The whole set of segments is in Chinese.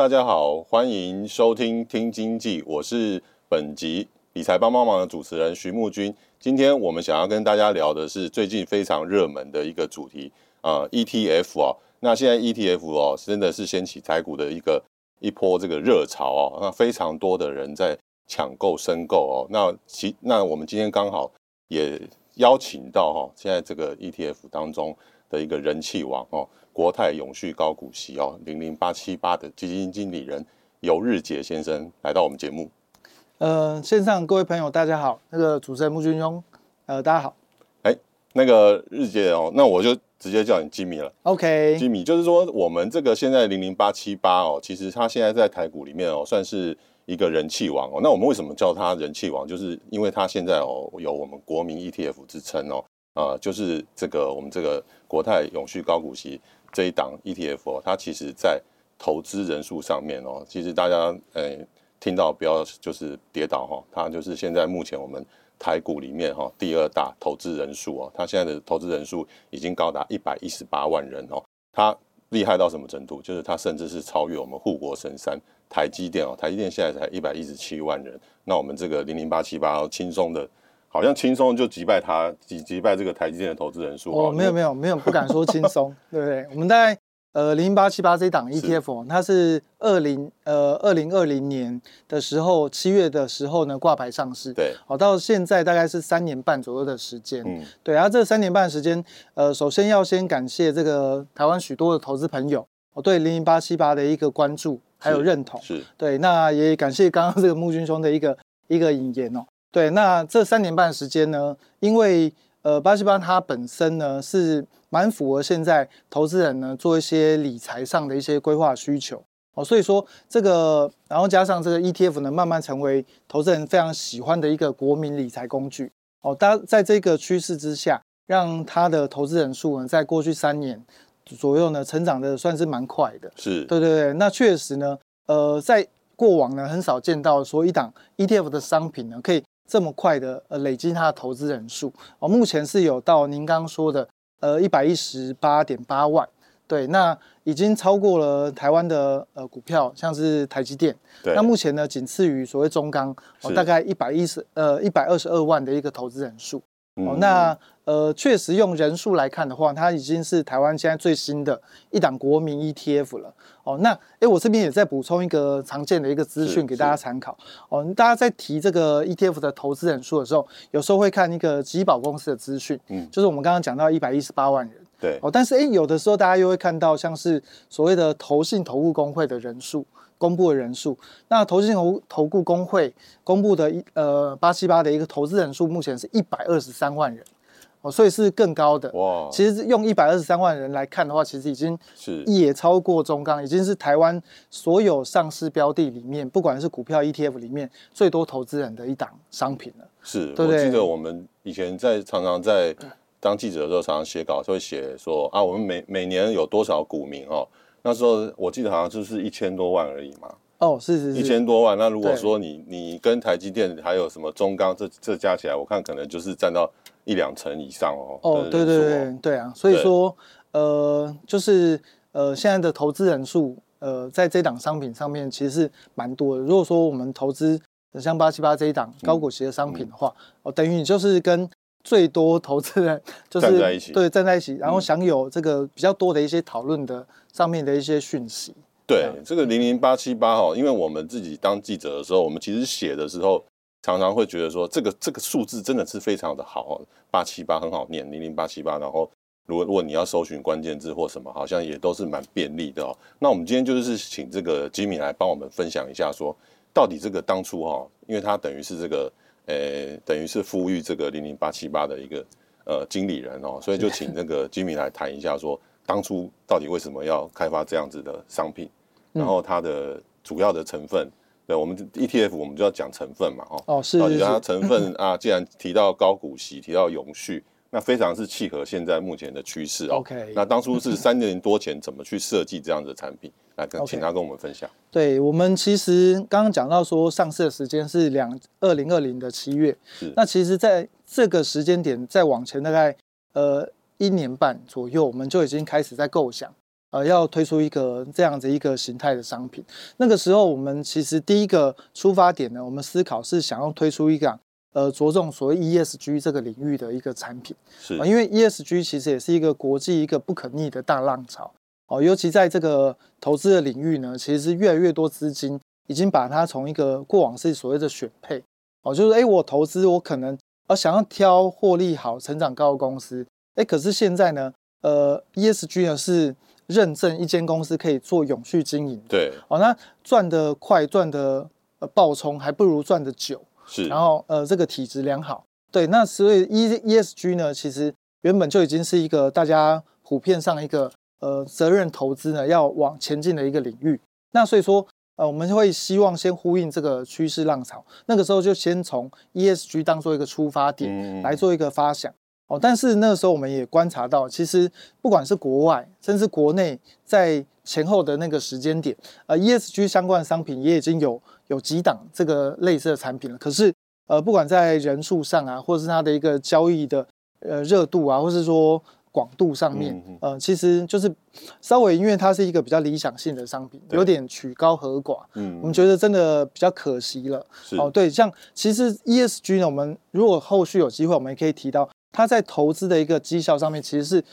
大家好，欢迎收听听经济，我是本集理财帮帮忙的主持人徐木君。今天我们想要跟大家聊的是最近非常热门的一个主题啊，ETF 哦。那现在 ETF 哦，真的是掀起台股的一个一波这个热潮哦，那非常多的人在抢购申购哦。那其那我们今天刚好也邀请到哈，现在这个 ETF 当中的一个人气王哦，国泰永续高股息哦，零零八七八的基金经理人游日杰先生来到我们节目。呃，线上各位朋友大家好，那个主持人穆君兄，呃，大家好。哎，那个日杰哦，那我就。直接叫你吉米了，OK，吉米就是说，我们这个现在零零八七八哦，其实他现在在台股里面哦，算是一个人气王哦。那我们为什么叫他人气王？就是因为他现在哦有我们国民 ETF 之称哦，呃，就是这个我们这个国泰永续高股息这一档 ETF 哦，它其实在投资人数上面哦，其实大家呃听到不要就是跌倒哈，它就是现在目前我们。台股里面哈，第二大投资人数哦，它现在的投资人数已经高达一百一十八万人哦。它厉害到什么程度？就是它甚至是超越我们护国神山台积电哦。台积电现在才一百一十七万人，那我们这个零零八七八轻松的，好像轻松就击败它，击击败这个台积电的投资人数哦。没有没有没有，不敢说轻松，对不对？我们在。呃，零零八七八这档 ETF，它是二零呃二零二零年的时候七月的时候呢挂牌上市，对，好，到现在大概是三年半左右的时间，嗯，对，然后这三年半的时间，呃，首先要先感谢这个台湾许多的投资朋友，我对零零八七八的一个关注还有认同，是，是对，那也感谢刚刚这个木军兄的一个一个引言哦，对，那这三年半的时间呢，因为呃巴西邦它本身呢是。蛮符合现在投资人呢做一些理财上的一些规划需求哦，所以说这个，然后加上这个 ETF 呢，慢慢成为投资人非常喜欢的一个国民理财工具哦。大家在这个趋势之下，让他的投资人数呢，在过去三年左右呢，成长的算是蛮快的。是，对对对。那确实呢，呃，在过往呢，很少见到说一档 ETF 的商品呢，可以这么快的呃累积它的投资人数哦。目前是有到您刚刚说的。呃，一百一十八点八万，对，那已经超过了台湾的呃股票，像是台积电，对，那目前呢，仅次于所谓中钢，哦，大概一百一十呃一百二十二万的一个投资人数，嗯、哦，那呃确实用人数来看的话，它已经是台湾现在最新的一档国民 ETF 了。哦，那哎，我这边也在补充一个常见的一个资讯给大家参考。哦，大家在提这个 ETF 的投资人数的时候，有时候会看一个集保公司的资讯，嗯，就是我们刚刚讲到一百一十八万人，对。哦，但是哎，有的时候大家又会看到像是所谓的投信投顾工会的人数公布的人数，那投信投投顾公会公布的一呃八七八的一个投资人数，目前是一百二十三万人。哦，所以是更高的哇！其实用一百二十三万人来看的话，其实已经是也超过中钢，已经是台湾所有上市标的里面，不管是股票 ETF 里面最多投资人的一档商品了。是，对对，我记得我们以前在常常在当记者的时候，常常写稿，就会写说啊，我们每每年有多少股民哦？那时候我记得好像就是一千多万而已嘛。哦，是是是，一千多万。那如果说你你跟台积电还有什么中钢这这加起来，我看可能就是占到。一两成以上哦。哦，对对对对啊，所以说，呃，就是呃，现在的投资人数，呃，在这档商品上面其实是蛮多的。如果说我们投资像八七八这一档高股息的商品的话，嗯嗯、哦，等于你就是跟最多投资人就是站在一起，对，站在一起，然后享有这个比较多的一些讨论的上面的一些讯息。对，这个零零八七八哈，因为我们自己当记者的时候，我们其实写的时候。常常会觉得说，这个这个数字真的是非常的好，八七八很好念，零零八七八。然后，如果如果你要搜寻关键字或什么，好像也都是蛮便利的哦。那我们今天就是请这个吉米来帮我们分享一下说，说到底这个当初哈，因为他等于是这个呃，等于是呼吁这个零零八七八的一个呃经理人哦，所以就请那个 Jimmy 来谈一下说，说当初到底为什么要开发这样子的商品，然后它的主要的成分，对我们 ETF 我们就要讲成分嘛，哦，哦是，到底它成分啊，既然提到高股息，提到永续。那非常是契合现在目前的趋势哦。OK，那当初是三年多前怎么去设计这样的产品？来跟请他跟我们分享。对，我们其实刚刚讲到说上市的时间是两二零二零的七月。是。那其实在这个时间点再往前大概呃一年半左右，我们就已经开始在构想呃要推出一个这样子一个形态的商品。那个时候我们其实第一个出发点呢，我们思考是想要推出一个。呃，着重所谓 ESG 这个领域的一个产品，是因为 ESG 其实也是一个国际一个不可逆的大浪潮哦，尤其在这个投资的领域呢，其实是越来越多资金已经把它从一个过往是所谓的选配哦，就是哎，我投资我可能呃想要挑获利好、成长高的公司，哎，可是现在呢，呃，ESG 呢是认证一间公司可以做永续经营，对哦，那赚得快、赚得呃暴冲，还不如赚得久。是，然后呃，这个体质良好，对，那所以 E ESG 呢，其实原本就已经是一个大家普遍上一个呃责任投资呢要往前进的一个领域。那所以说呃，我们会希望先呼应这个趋势浪潮，那个时候就先从 ESG 当做一个出发点来做一个发想哦。但是那个时候我们也观察到，其实不管是国外甚至国内，在前后的那个时间点，呃，ESG 相关的商品也已经有。有几档这个类似的产品了，可是呃，不管在人数上啊，或者是它的一个交易的呃热度啊，或是说广度上面，呃，其实就是稍微因为它是一个比较理想性的商品，有点曲高和寡，嗯，我们觉得真的比较可惜了。哦，对，像其实 ESG 呢，我们如果后续有机会，我们也可以提到它在投资的一个绩效上面，其实是。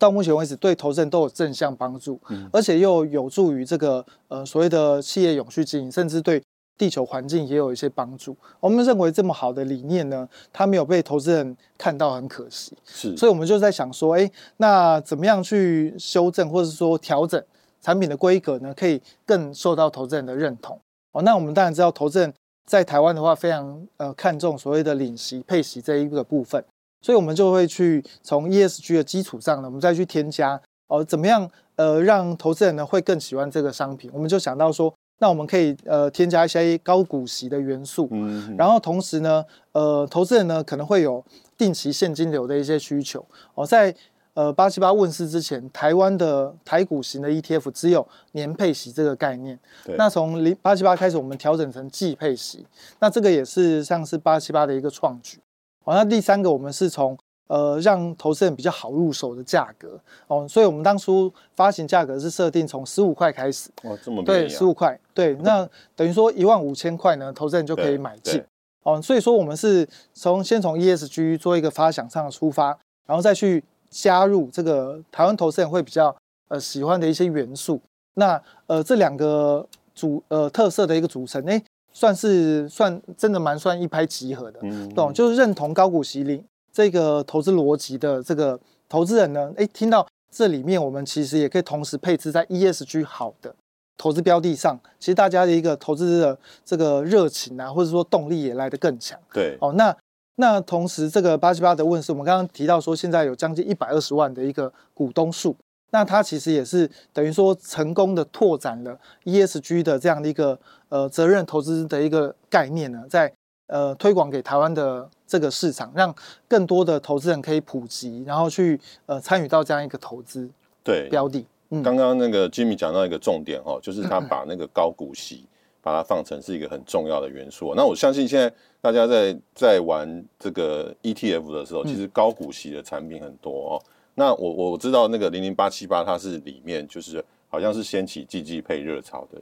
到目前为止，对投资人都有正向帮助，而且又有助于这个呃所谓的企业永续经营，甚至对地球环境也有一些帮助。我们认为这么好的理念呢，它没有被投资人看到，很可惜。是，所以我们就在想说，哎，那怎么样去修正或者说调整产品的规格呢？可以更受到投资人的认同。哦，那我们当然知道，投资人在台湾的话，非常呃看重所谓的领息配息这一个部分。所以，我们就会去从 ESG 的基础上呢，我们再去添加哦，怎么样呃，让投资人呢会更喜欢这个商品？我们就想到说，那我们可以呃添加一些高股息的元素，嗯，然后同时呢，呃，投资人呢可能会有定期现金流的一些需求哦。在呃八七八问世之前，台湾的台股型的 ETF 只有年配息这个概念，对。那从零八七八开始，我们调整成季配息，那这个也是像是八七八的一个创举。好，那第三个，我们是从呃让投资人比较好入手的价格哦，所以我们当初发行价格是设定从十五块开始。哦，这么啊。对，十五块，对，那等于说一万五千块呢，投资人就可以买进。哦，所以说我们是从先从 ESG 做一个发想上的出发，然后再去加入这个台湾投资人会比较呃喜欢的一些元素。那呃这两个组呃特色的一个组成，诶。算是算真的蛮算一拍即合的，嗯，懂，就是认同高股息领这个投资逻辑的这个投资人呢，哎，听到这里面，我们其实也可以同时配置在 ESG 好的投资标的上，其实大家的一个投资的这个热情啊，或者说动力也来得更强。对，哦，那那同时这个八七八的问世，我们刚刚提到说，现在有将近一百二十万的一个股东数。那它其实也是等于说成功的拓展了 ESG 的这样的一个呃责任投资的一个概念呢，在呃推广给台湾的这个市场，让更多的投资人可以普及，然后去呃参与到这样一个投资对标的。嗯，刚刚那个 Jimmy 讲到一个重点哦，就是他把那个高股息把它放成是一个很重要的元素。那我相信现在大家在在玩这个 ETF 的时候，其实高股息的产品很多哦。那我我知道那个零零八七八，它是里面就是好像是掀起季季配热潮的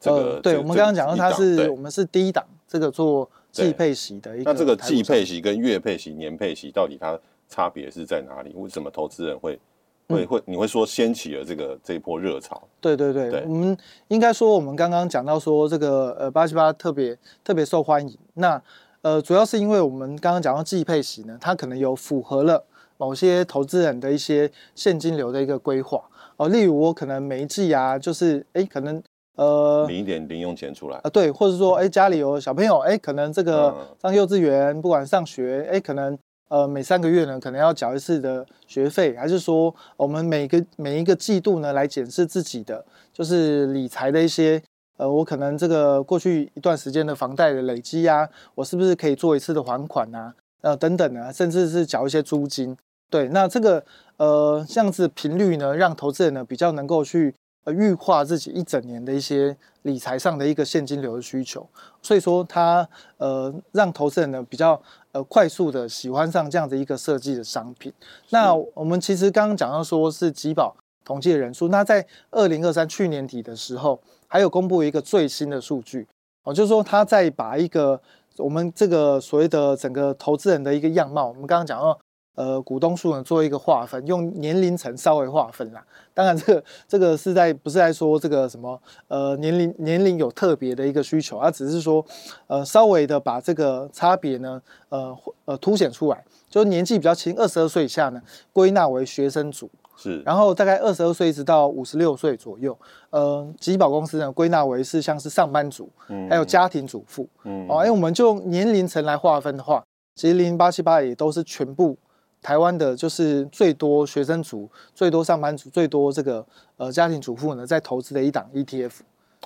这个。呃、对、我们刚刚讲到它是我们是第一档这个做季配息的一个。那这个季配息跟月配息、年配息到底它差别是在哪里？为什么投资人会会会你会说掀起了这个这一波热潮？对对对，对我们应该说我们刚刚讲到说这个呃八七八特别特别受欢迎。那呃主要是因为我们刚刚讲到季配息呢，它可能有符合了。某些投资人的一些现金流的一个规划。哦，例如我可能每一季啊，就是哎，可能呃，领一点零用钱出来。啊，对，或者说，哎，家里有小朋友，哎，可能这个上幼稚园，不管上学，哎，可能呃每三个月呢，可能要缴一次的学费，还是说我们每个每一个季度呢来检视自己的就是理财的一些，呃，我可能这个过去一段时间的房贷的累积啊，我是不是可以做一次的还款啊，呃，等等啊，甚至是缴一些租金，对，那这个呃这样子频率呢，让投资人呢比较能够去。呃，预化自己一整年的一些理财上的一个现金流的需求，所以说它呃让投资人呢比较呃快速的喜欢上这样的一个设计的商品。那我们其实刚刚讲到说是集保统计的人数，那在二零二三去年底的时候，还有公布一个最新的数据哦，就是说他在把一个我们这个所谓的整个投资人的一个样貌，我们刚刚讲到。呃，股东数呢做一个划分，用年龄层稍微划分啦。当然，这个这个是在不是在说这个什么呃年龄年龄有特别的一个需求，而只是说呃稍微的把这个差别呢呃呃凸显出来，就是年纪比较轻，二十二岁以下呢归纳为学生组，是，然后大概二十二岁一直到五十六岁左右，呃，集保公司呢归纳为是像是上班族，嗯，还有家庭主妇，嗯，哦，因为我们就用年龄层来划分的话，其实零零八七八也都是全部。台湾的就是最多学生族、最多上班族、最多这个呃家庭主妇呢，在投资的一档 ETF，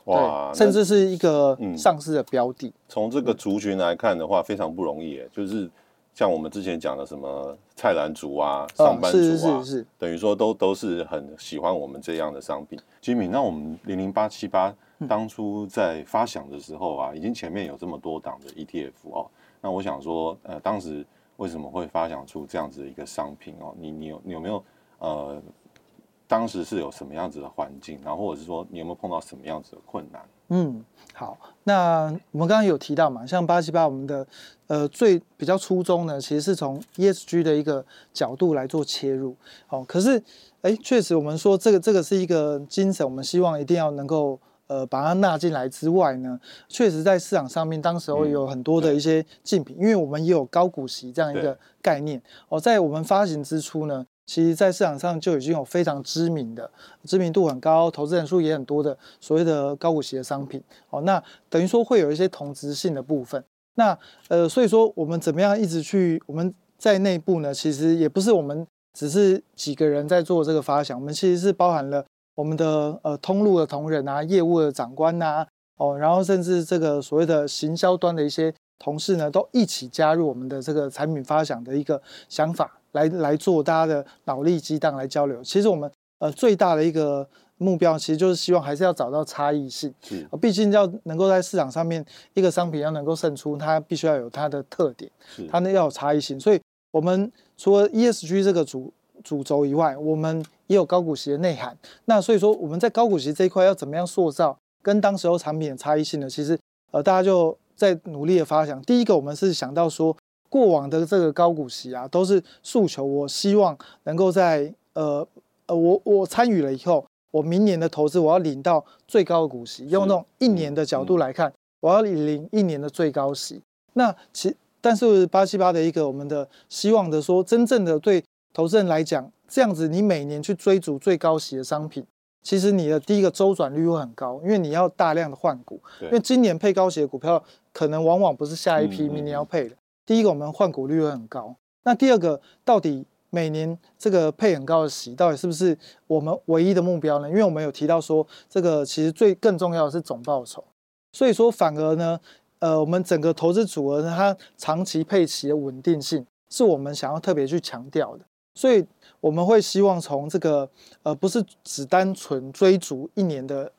哇，甚至是一个上市的标的。从、嗯、这个族群来看的话，非常不容易，就是像我们之前讲的什么菜篮族啊、上班族啊，是是是，等于说都都是很喜欢我们这样的商品。Jimmy，那我们零零八七八当初在发想的时候啊，已经前面有这么多档的 ETF 哦，那我想说，呃，当时。为什么会发想出这样子的一个商品哦？你你有你有没有呃，当时是有什么样子的环境，然后或者是说你有没有碰到什么样子的困难？嗯，好，那我们刚刚有提到嘛，像八七八我们的呃最比较初衷呢，其实是从 ESG 的一个角度来做切入。好，可是哎，确实我们说这个这个是一个精神，我们希望一定要能够。呃，把它纳进来之外呢，确实在市场上面，当时候有很多的一些竞品，嗯、因为我们也有高股息这样一个概念哦，在我们发行之初呢，其实在市场上就已经有非常知名的、知名度很高、投资人数也很多的所谓的高股息的商品哦，那等于说会有一些同质性的部分。那呃，所以说我们怎么样一直去我们在内部呢？其实也不是我们只是几个人在做这个发想，我们其实是包含了。我们的呃通路的同仁啊，业务的长官呐、啊，哦，然后甚至这个所谓的行销端的一些同事呢，都一起加入我们的这个产品发想的一个想法，来来做大家的脑力激荡来交流。其实我们呃最大的一个目标，其实就是希望还是要找到差异性。是，毕竟要能够在市场上面一个商品要能够胜出，它必须要有它的特点，它呢要有差异性。所以，我们除了 ESG 这个主主轴以外，我们也有高股息的内涵。那所以说，我们在高股息这一块要怎么样塑造跟当时候产品的差异性呢？其实，呃，大家就在努力的发想。第一个，我们是想到说，过往的这个高股息啊，都是诉求，我希望能够在呃呃，我我参与了以后，我明年的投资我要领到最高的股息，用那种一年的角度来看，我要领一年的最高息。那其但是八七八的一个我们的希望的说，真正的对。投资人来讲，这样子你每年去追逐最高息的商品，其实你的第一个周转率会很高，因为你要大量的换股。因为今年配高息的股票，可能往往不是下一批明年要配的。第一个，我们换股率会很高。那第二个，到底每年这个配很高的息，到底是不是我们唯一的目标呢？因为我们有提到说，这个其实最更重要的是总报酬。所以说，反而呢，呃，我们整个投资组合呢，它长期配息的稳定性，是我们想要特别去强调的。所以我们会希望从这个呃，不是只单纯追逐一年的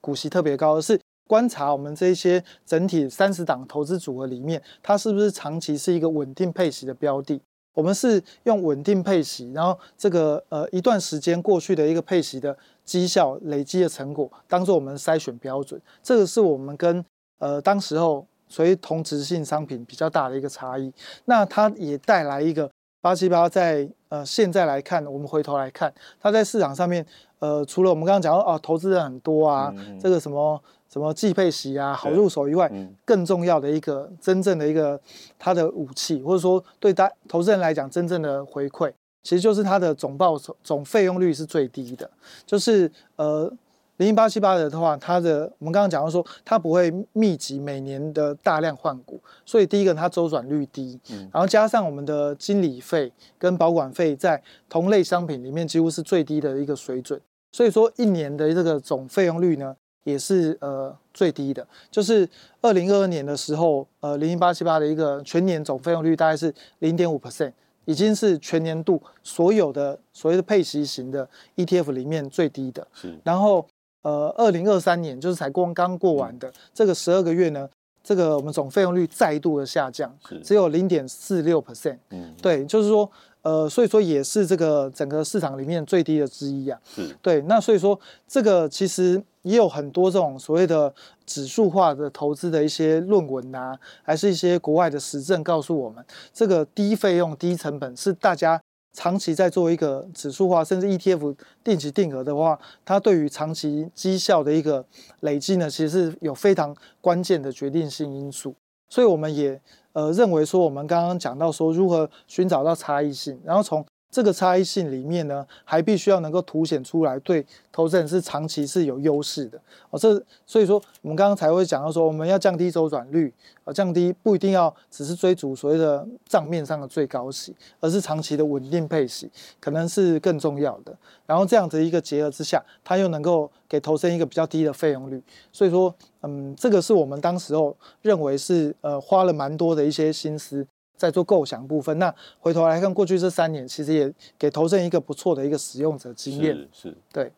股息特别高，而是观察我们这些整体三十档投资组合里面，它是不是长期是一个稳定配息的标的。我们是用稳定配息，然后这个呃一段时间过去的一个配息的绩效累积的成果，当做我们筛选标准。这个是我们跟呃当时候所谓同质性商品比较大的一个差异。那它也带来一个。八七八在呃现在来看，我们回头来看，它在市场上面，呃，除了我们刚刚讲到哦，投资人很多啊，这个什么什么季配息啊，好入手以外，嗯、更重要的一个真正的一个它的武器，或者说对大投资人来讲真正的回馈，其实就是它的总报酬总费用率是最低的，就是呃零零八七八的的话，它的我们刚刚讲到说，它不会密集每年的大量换股，所以第一个它周转率低，嗯，然后加上我们的经理费跟保管费在同类商品里面几乎是最低的一个水准，所以说一年的这个总费用率呢也是呃最低的，就是二零二二年的时候，呃零零八七八的一个全年总费用率大概是零点五 percent。已经是全年度所有的所谓的配息型的 ETF 里面最低的。是。然后，呃，二零二三年就是才刚刚过完的这个十二个月呢，这个我们总费用率再度的下降，只有零点四六 percent。嗯。对，就是说，呃，所以说也是这个整个市场里面最低的之一啊。是。对，那所以说这个其实。也有很多这种所谓的指数化的投资的一些论文啊，还是一些国外的实证告诉我们，这个低费用、低成本是大家长期在做一个指数化，甚至 ETF 定期定额的话，它对于长期绩效的一个累积呢，其实是有非常关键的决定性因素。所以我们也呃认为说，我们刚刚讲到说如何寻找到差异性，然后从这个差异性里面呢，还必须要能够凸显出来，对投资人是长期是有优势的哦。这所以说，我们刚刚才会讲到说，我们要降低周转率，呃，降低不一定要只是追逐所谓的账面上的最高息，而是长期的稳定配息，可能是更重要的。然后这样子一个结合之下，它又能够给投资人一个比较低的费用率。所以说，嗯，这个是我们当时候认为是呃花了蛮多的一些心思。在做构想部分，那回头来看过去这三年，其实也给投资人一个不错的一个使用者经验。是，是，对，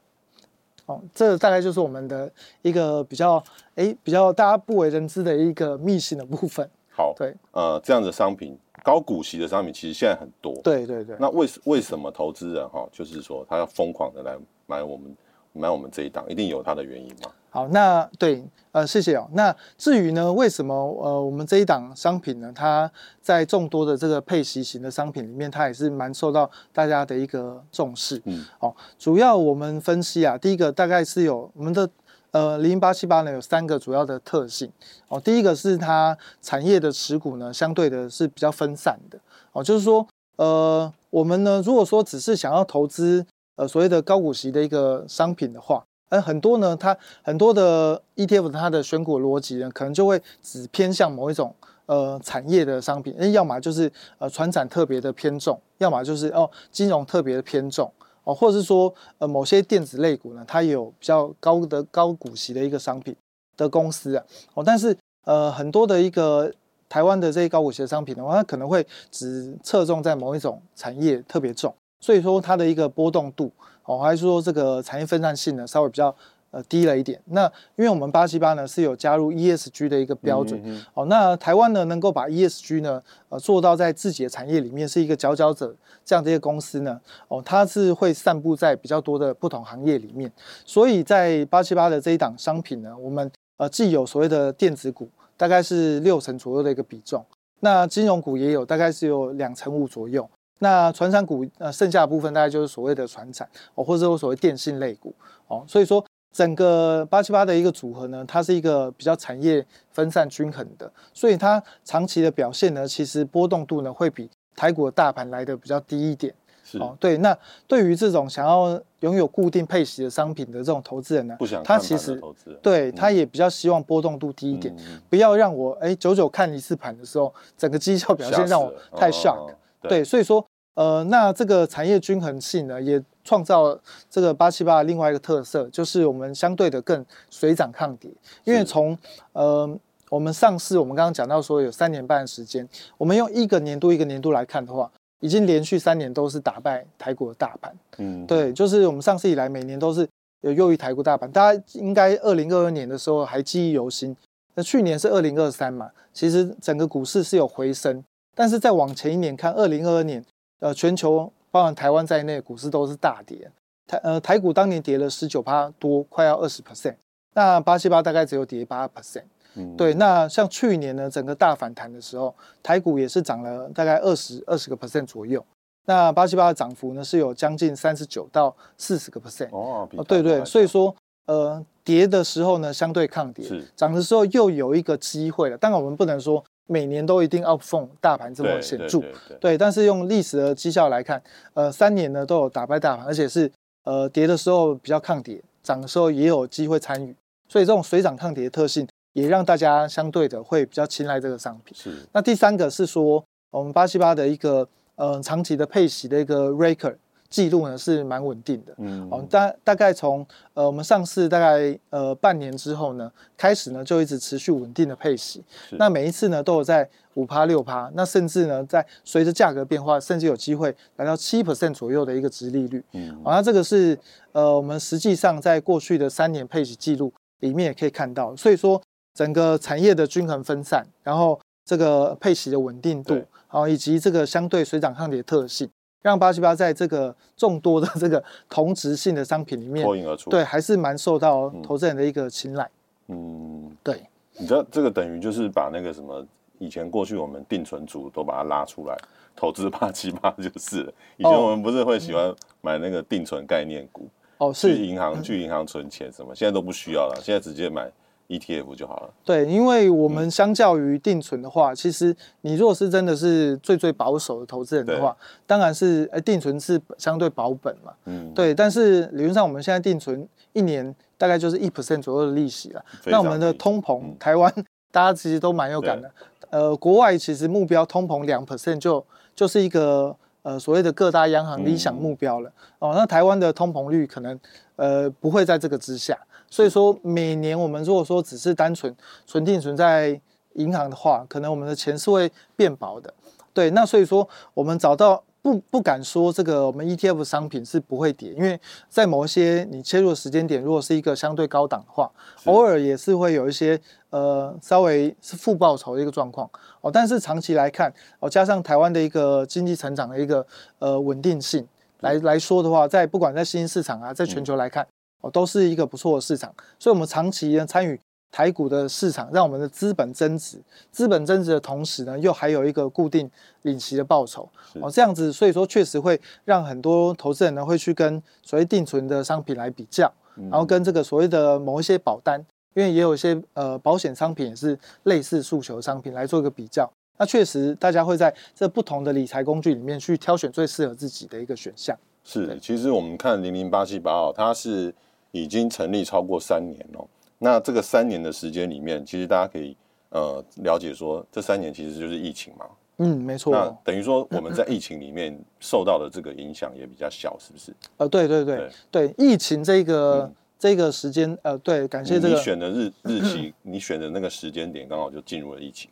哦，这大概就是我们的一个比较，哎，比较大家不为人知的一个秘辛的部分。好，对，呃，这样的商品，高股息的商品其实现在很多。对对对。那为为什么投资人哈，就是说他要疯狂的来买我们买我们这一档，一定有它的原因嘛？好，那对，呃，谢谢哦。那至于呢，为什么呃，我们这一档商品呢，它在众多的这个配息型的商品里面，它也是蛮受到大家的一个重视。嗯，哦，主要我们分析啊，第一个大概是有我们的呃零零八七八呢有三个主要的特性。哦，第一个是它产业的持股呢，相对的是比较分散的。哦，就是说，呃，我们呢，如果说只是想要投资呃所谓的高股息的一个商品的话。而很多呢，它很多的 ETF 它的选股逻辑呢，可能就会只偏向某一种呃产业的商品，要么就是呃传产特别的偏重，要么就是哦金融特别的偏重哦，或者是说呃某些电子类股呢，它有比较高的高股息的一个商品的公司啊哦，但是呃很多的一个台湾的这些高股息的商品的话，它可能会只侧重在某一种产业特别重，所以说它的一个波动度。哦，还是说这个产业分散性呢，稍微比较呃低了一点。那因为我们八七八呢是有加入 ESG 的一个标准，哦，那台湾呢能够把 ESG 呢呃做到在自己的产业里面是一个佼佼者这样的一个公司呢，哦，它是会散布在比较多的不同行业里面。所以在八七八的这一档商品呢，我们呃既有所谓的电子股，大概是六成左右的一个比重，那金融股也有，大概是有两成五左右。那船产股，呃，剩下的部分大概就是所谓的船产哦，或者说所谓电信类股哦，所以说整个八七八的一个组合呢，它是一个比较产业分散均衡的，所以它长期的表现呢，其实波动度呢会比台股的大盘来的比较低一点。是。哦，对，那对于这种想要拥有固定配息的商品的这种投资人呢，不想他其实对他也比较希望波动度低一点，嗯、不要让我哎久久看一次盘的时候，整个绩效表现让我太 shock。对，所以说，呃，那这个产业均衡性呢，也创造这个八七八的另外一个特色，就是我们相对的更水涨抗跌。因为从呃我们上市，我们刚刚讲到说有三年半的时间，我们用一个年度一个年度来看的话，已经连续三年都是打败台股的大盘。嗯，对，就是我们上市以来每年都是有优于台股大盘。大家应该二零二二年的时候还记忆犹新，那去年是二零二三嘛，其实整个股市是有回升。但是再往前一年看，二零二二年，呃，全球包含台湾在内，股市都是大跌。台呃台股当年跌了十九趴多，快要二十 percent。那八七八大概只有跌八 percent。嗯，对。那像去年呢，整个大反弹的时候，台股也是涨了大概二十二十个 percent 左右。那八七八的涨幅呢，是有将近三十九到四十个 percent。哦，对对。所以说，呃，跌的时候呢，相对抗跌；涨的时候又有一个机会了。当然，我们不能说。每年都一定 outperform 大盘这么显著，对，但是用历史的绩效来看，呃，三年呢都有打败大盘，而且是呃跌的时候比较抗跌，涨的时候也有机会参与，所以这种水涨抗跌的特性也让大家相对的会比较青睐这个商品。是。那第三个是说，我们八七八的一个呃长期的配息的一个 record。记录呢是蛮稳定的，嗯，哦，大大概从呃我们上市大概呃半年之后呢，开始呢就一直持续稳定的配息，那每一次呢都有在五趴六趴，那甚至呢在随着价格变化，甚至有机会来到七 percent 左右的一个值利率，嗯，好，那这个是呃我们实际上在过去的三年配息记录里面也可以看到，所以说整个产业的均衡分散，然后这个配息的稳定度，好，以及这个相对水涨抗跌的特性。让八七八在这个众多的这个同质性的商品里面脱颖而出，对，还是蛮受到投资人的一个青睐。嗯，对。你知道这个等于就是把那个什么以前过去我们定存族都把它拉出来投资八七八就 是了。以前我们不是会喜欢买那个定存概念股哦，是去银行去银行存钱什么，现在都不需要了，现在直接买。ETF 就好了。对，因为我们相较于定存的话，嗯、其实你如果是真的是最最保守的投资人的话，当然是哎定存是相对保本嘛。嗯。对，但是理论上我们现在定存一年大概就是一 percent 左右的利息了。那我们的通膨，嗯、台湾大家其实都蛮有感的。呃，国外其实目标通膨两 percent 就就是一个呃所谓的各大央行理想目标了。嗯、哦，那台湾的通膨率可能呃不会在这个之下。所以说，每年我们如果说只是单纯存定存在银行的话，可能我们的钱是会变薄的。对，那所以说我们找到不不敢说这个我们 ETF 商品是不会跌，因为在某一些你切入的时间点，如果是一个相对高档的话，偶尔也是会有一些呃稍微是负报酬的一个状况哦。但是长期来看哦，加上台湾的一个经济成长的一个呃稳定性来来说的话，在不管在新兴市场啊，在全球来看。哦，都是一个不错的市场，所以我们长期呢参与台股的市场，让我们的资本增值，资本增值的同时呢，又还有一个固定领息的报酬。哦，这样子，所以说确实会让很多投资人呢会去跟所谓定存的商品来比较，然后跟这个所谓的某一些保单，因为也有一些呃保险商品也是类似诉求商品来做一个比较。那确实，大家会在这不同的理财工具里面去挑选最适合自己的一个选项。是，其实我们看零零八七八哦，它是。已经成立超过三年了，那这个三年的时间里面，其实大家可以呃了解说，这三年其实就是疫情嘛。嗯，没错。那等于说我们在疫情里面受到的这个影响也比较小，是不是？呃，对对对对，对，疫情这个、嗯、这个时间，呃，对，感谢这个。你选的日日期，你选的那个时间点刚好就进入了疫情。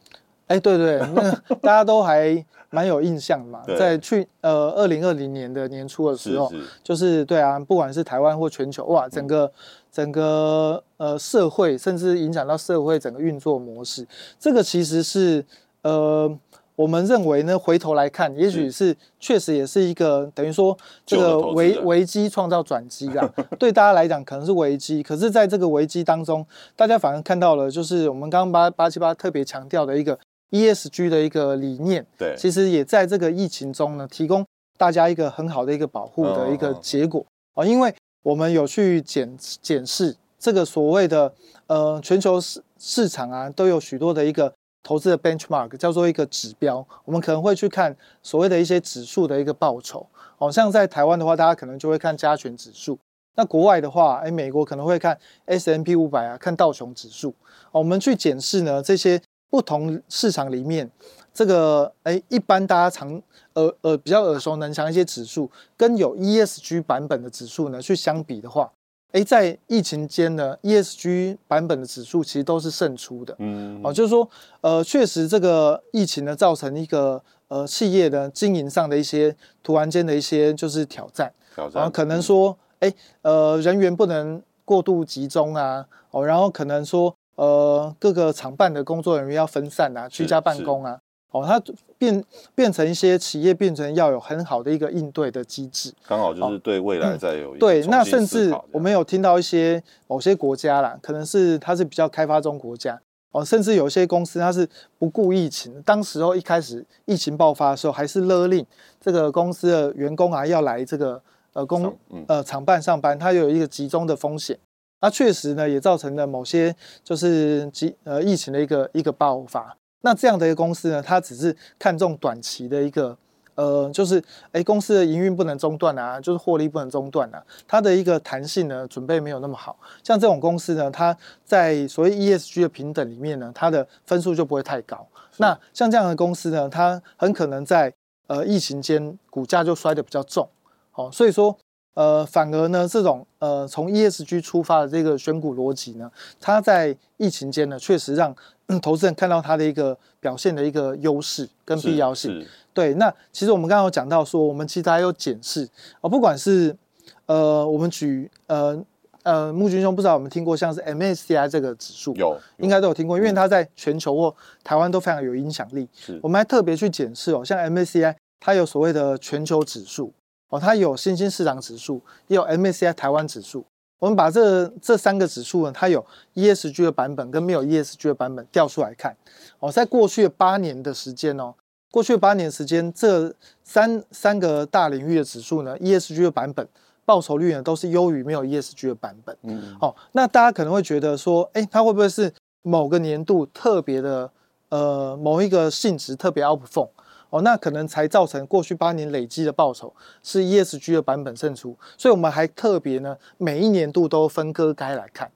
哎，对对，那大家都还蛮有印象嘛，在去呃二零二零年的年初的时候，是。是就是对啊，不管是台湾或全球，哇，整个整个呃社会，甚至影响到社会整个运作模式，这个其实是呃我们认为呢，回头来看，也许是。确实也是一个等于说这个危危机创造转机啊，对大家来讲可能是危机，可是在这个危机当中，大家反而看到了，就是我们刚刚八八七八特别强调的一个。ESG 的一个理念，对，其实也在这个疫情中呢，提供大家一个很好的一个保护的一个结果。啊，因为我们有去检检视这个所谓的呃全球市市场啊，都有许多的一个投资的 benchmark，叫做一个指标，我们可能会去看所谓的一些指数的一个报酬，哦像在台湾的话，大家可能就会看加权指数，那国外的话，哎，美国可能会看 S&P 五百啊，看道琼指数，我们去检视呢这些。不同市场里面，这个哎，一般大家常呃呃比较耳熟能详一些指数，跟有 ESG 版本的指数呢去相比的话，哎，在疫情间呢，ESG 版本的指数其实都是胜出的。嗯，哦，就是说，呃，确实这个疫情呢，造成一个呃企业的经营上的一些突然间的一些就是挑战，挑战，然后可能说，哎，呃，人员不能过度集中啊，哦，然后可能说。呃，各个厂办的工作人员要分散啊，居家办公啊，哦，它变变成一些企业变成要有很好的一个应对的机制，刚好就是对未来再有一、哦嗯、对，那甚至我们有听到一些某些国家啦，可能是它是比较开发中国家哦，甚至有些公司它是不顾疫情，当时候一开始疫情爆发的时候，还是勒令这个公司的员工啊要来这个呃工呃厂办上班，它有一个集中的风险。那确实呢，也造成了某些就是疫呃疫情的一个一个爆发。那这样的一个公司呢，它只是看重短期的一个呃，就是哎，公司的营运不能中断啊，就是获利不能中断啊，它的一个弹性呢，准备没有那么好。像这种公司呢，它在所谓 ESG 的平等里面呢，它的分数就不会太高。那像这样的公司呢，它很可能在呃疫情间股价就摔得比较重。哦，所以说呃，反而呢，这种呃从 ESG 出发的这个选股逻辑呢，它在疫情间呢，确实让、嗯、投资人看到它的一个表现的一个优势跟必要性。对，那其实我们刚刚有讲到说，我们其实还有检视哦，不管是呃，我们举呃呃，木君兄不知道有没有听过像是 MSCI 这个指数，有，有应该都有听过，因为它在全球或台湾都非常有影响力。是，我们还特别去检视哦，像 MSCI 它有所谓的全球指数哦，它有新兴市场指数，也有 MSCI 台湾指数。我们把这这三个指数呢，它有 ESG 的版本跟没有 ESG 的版本调出来看哦，在过去八年的时间哦。过去八年时间，这三三个大领域的指数呢，ESG 的版本报酬率呢都是优于没有 ESG 的版本。嗯，好、哦，那大家可能会觉得说，哎，它会不会是某个年度特别的，呃，某一个性质特别 outperform？哦，那可能才造成过去八年累积的报酬是 ESG 的版本胜出。所以我们还特别呢，每一年度都分割开来看。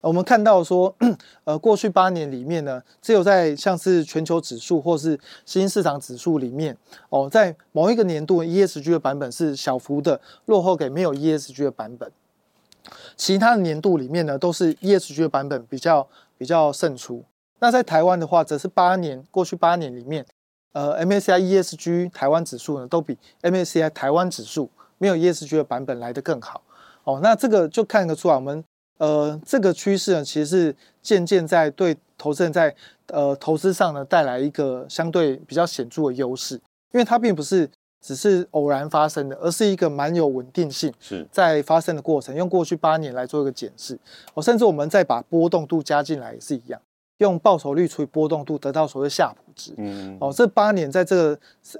我们看到说，呃，过去八年里面呢，只有在像是全球指数或是新市场指数里面，哦，在某一个年度 ESG 的版本是小幅的落后给没有 ESG 的版本，其他的年度里面呢，都是 ESG 的版本比较比较胜出。那在台湾的话，则是八年过去八年里面，呃，MSCI ESG 台湾指数呢，都比 MSCI 台湾指数没有 ESG 的版本来得更好。哦，那这个就看得出来我们。呃，这个趋势呢，其实是渐渐在对投资人在呃投资上呢带来一个相对比较显著的优势，因为它并不是只是偶然发生的，而是一个蛮有稳定性是在发生的过程。用过去八年来做一个检视，哦，甚至我们再把波动度加进来也是一样，用报酬率除以波动度得到所谓夏普值。嗯，哦，这八年在这个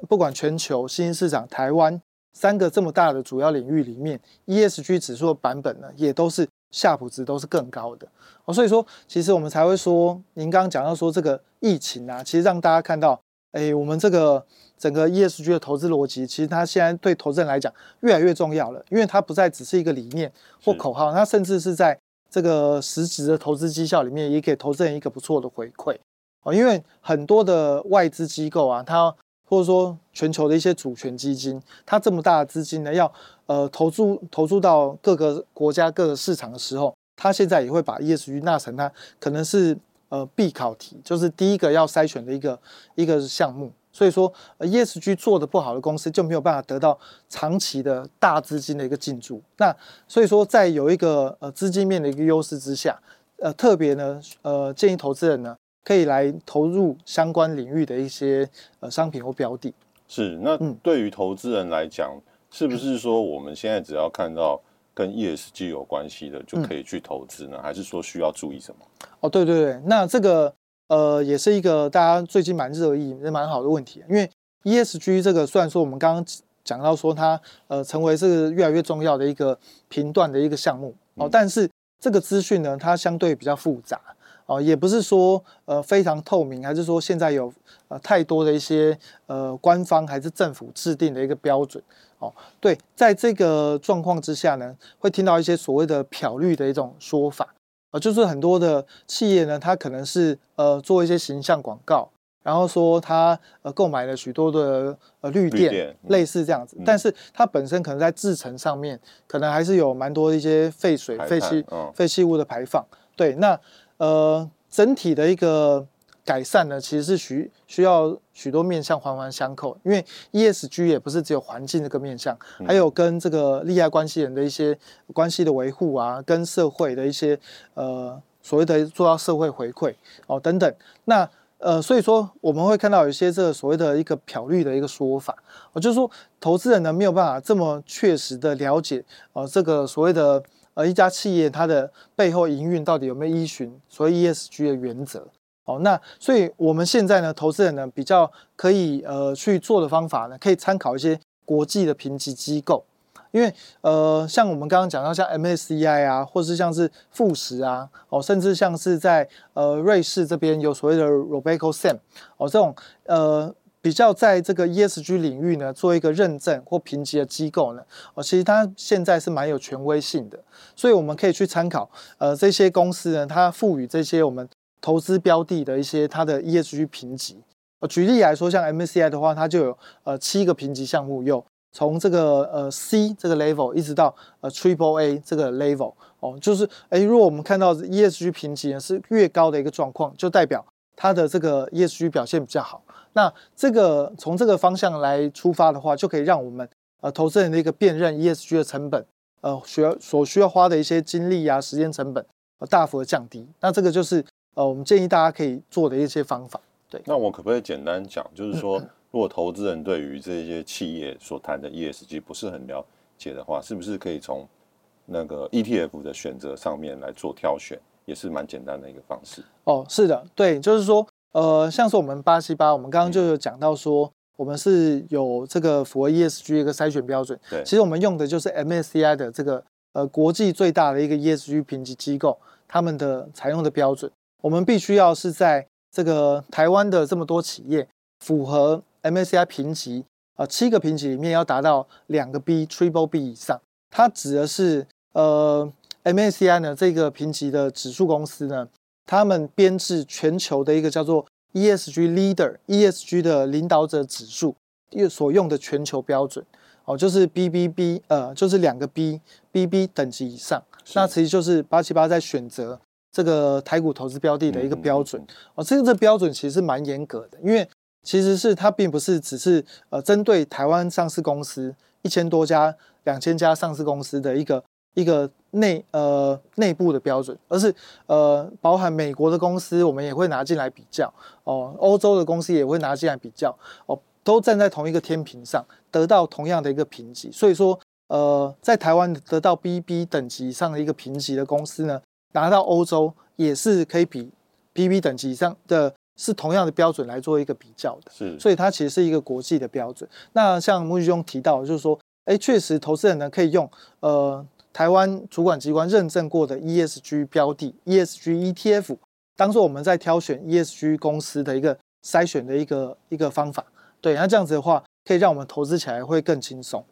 不管全球、新兴市场、台湾三个这么大的主要领域里面，ESG 指数的版本呢，也都是。夏普值都是更高的哦，所以说其实我们才会说，您刚刚讲到说这个疫情啊，其实让大家看到，哎，我们这个整个 ESG 的投资逻辑，其实它现在对投资人来讲越来越重要了，因为它不再只是一个理念或口号，它甚至是在这个实质的投资绩效里面，也给投资人一个不错的回馈啊，因为很多的外资机构啊，它或者说全球的一些主权基金，它这么大的资金呢，要呃投注投注到各个国家各个市场的时候，它现在也会把 ESG 纳成它可能是呃必考题，就是第一个要筛选的一个一个项目。所以说，呃，ESG 做的不好的公司就没有办法得到长期的大资金的一个进驻。那所以说，在有一个呃资金面的一个优势之下，呃，特别呢，呃，建议投资人呢。可以来投入相关领域的一些呃商品或标的。是，那对于投资人来讲，嗯，是不是说我们现在只要看到跟 ESG 有关系的就可以去投资呢？嗯，还是说需要注意什么？哦，对对对，那这个呃也是一个大家最近蛮热议、也蛮好的问题。因为 ESG 这个虽然说我们刚刚讲到说它呃成为是越来越重要的一个频段的一个项目哦，但是这个资讯呢，它相对比较复杂。哦，也不是说呃非常透明，还是说现在有呃太多的一些呃官方还是政府制定的一个标准哦。对，在这个状况之下呢，会听到一些所谓的漂绿的一种说法啊、呃，就是很多的企业呢，它可能是呃做一些形象广告，然后说它呃购买了许多的呃绿电，绿电嗯、类似这样子，但是它本身可能在制程上面，可能还是有蛮多的一些废水、废气、哦、废弃物的排放。对，那。呃，整体的一个改善呢，其实是需需要许多面向环环相扣，因为 ESG 也不是只有环境这个面向，还有跟这个利害关系人的一些关系的维护啊，跟社会的一些呃所谓的做到社会回馈哦等等。那呃，所以说我们会看到有一些这个所谓的一个漂绿的一个说法，我就是说投资人呢没有办法这么确实的了解呃这个所谓的。呃，一家企业它的背后营运到底有没有依循所谓 ESG 的原则？哦，那所以我们现在呢，投资人呢比较可以呃去做的方法呢，可以参考一些国际的评级机构，因为呃，像我们刚刚讲到像 MSCI 啊，或是像是富时啊，哦，甚至像是在呃瑞士这边有所谓的 RobecoSAM 哦，这种呃比较在这个 ESG 领域呢，做一个认证或评级的机构呢，哦，其实它现在是蛮有权威性的，所以我们可以去参考，呃，这些公司呢，它赋予这些我们投资标的的一些它的 ESG 评级。呃，举例来说，像 MSCI 的话，它就有呃七个评级项目，有从这个呃 C 这个 level 一直到呃 Triple A 这个 level，哦，就是哎，如果我们看到 ESG 评级呢是越高的一个状况，就代表它的这个 ESG 表现比较好。那这个从这个方向来出发的话，就可以让我们呃投资人的一个辨认 ESG 的成本，呃需要所需要花的一些精力啊、时间成本，呃大幅的降低。那这个就是呃我们建议大家可以做的一些方法。对，那我可不可以简单讲，就是说，如果投资人对于这些企业所谈的 ESG 不是很了解的话，是不是可以从那个 ETF 的选择上面来做挑选，也是蛮简单的一个方式？哦，是的，对，就是说。呃，像是我们八七八，我们刚刚就有讲到说，我们是有这个符合 ESG 一个筛选标准。对，其实我们用的就是 MSCI 的这个呃国际最大的一个 ESG 评级机构，他们的采用的标准。我们必须要是在这个台湾的这么多企业符合 MSCI 评级啊、呃、七个评级里面要达到两个 B Triple B 以上。它指的是呃 MSCI 呢这个评级的指数公司呢。他们编制全球的一个叫做 ESG Leader ESG 的领导者指数，所用的全球标准哦，就是 BBB 呃，就是两个 B，BB 等级以上，那其实就是八七八在选择这个台股投资标的的一个标准哦。这个这标准其实是蛮严格的，因为其实是它并不是只是呃针对台湾上市公司一千多家、两千家上市公司的一个。一个内呃内部的标准，而是呃包含美国的公司，我们也会拿进来比较哦，欧洲的公司也会拿进来比较哦，都站在同一个天平上，得到同样的一个评级。所以说，呃，在台湾得到 BB 等级以上的一个评级的公司呢，拿到欧洲也是可以比 PP 等级以上的，是同样的标准来做一个比较的。是，所以它其实是一个国际的标准。那像木局中提到，就是说，哎，确实投资人呢可以用呃。台湾主管机关认证过的 ESG 标的 ESG ETF，当做我们在挑选 ESG 公司的一个筛选的一个一个方法。对，那这样子的话，可以让我们投资起来会更轻松。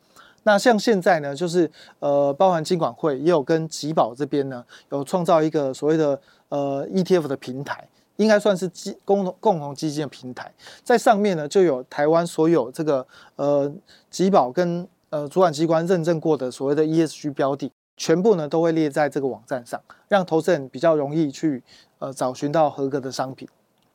那像现在呢，就是呃，包含金管会也有跟集保这边呢，有创造一个所谓的呃 ETF 的平台，应该算是基共同共同基金的平台，在上面呢就有台湾所有这个呃集保跟。呃，主管机关认证过的所谓的 ESG 标的，全部呢都会列在这个网站上，让投资人比较容易去呃找寻到合格的商品。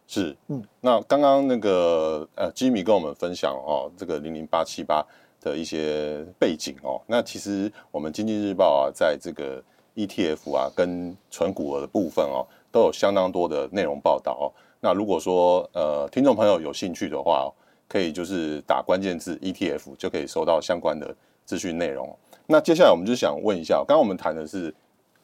是，嗯，那刚刚那个呃，Jimmy 跟我们分享哦，这个零零八七八的一些背景哦，那其实我们经济日报啊，在这个 ETF 啊跟纯股额的部分哦，都有相当多的内容报道哦。那如果说呃听众朋友有兴趣的话，哦可以就是打关键字 ETF 就可以收到相关的资讯内容。那接下来我们就想问一下，刚刚我们谈的是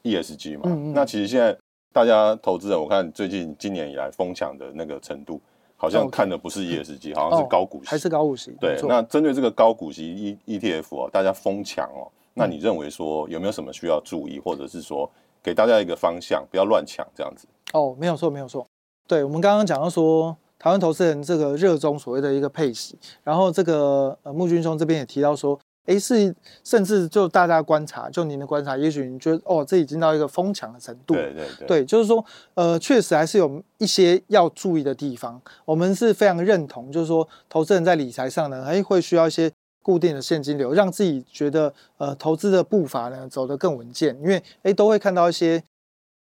ESG 嘛？嗯嗯。那其实现在大家投资人，我看最近今年以来疯抢的那个程度，好像看的不是 ESG，好像是高股息，还是高股息？对。那针对这个高股息 E ETF 哦，大家疯抢哦，那你认为说有没有什么需要注意，或者是说给大家一个方向，不要乱抢这样子？哦，没有错，没有错。对，我们刚刚讲到说。台湾投资人这个热衷所谓的一个配息，然后这个呃木军兄这边也提到说，诶，是甚至就大家观察，就您的观察，也许你觉得哦，这已经到一个疯抢的程度。对对对，对，就是说，呃，确实还是有一些要注意的地方。我们是非常认同，就是说，投资人在理财上呢，诶，会需要一些固定的现金流，让自己觉得呃投资的步伐呢走得更稳健，因为诶都会看到一些。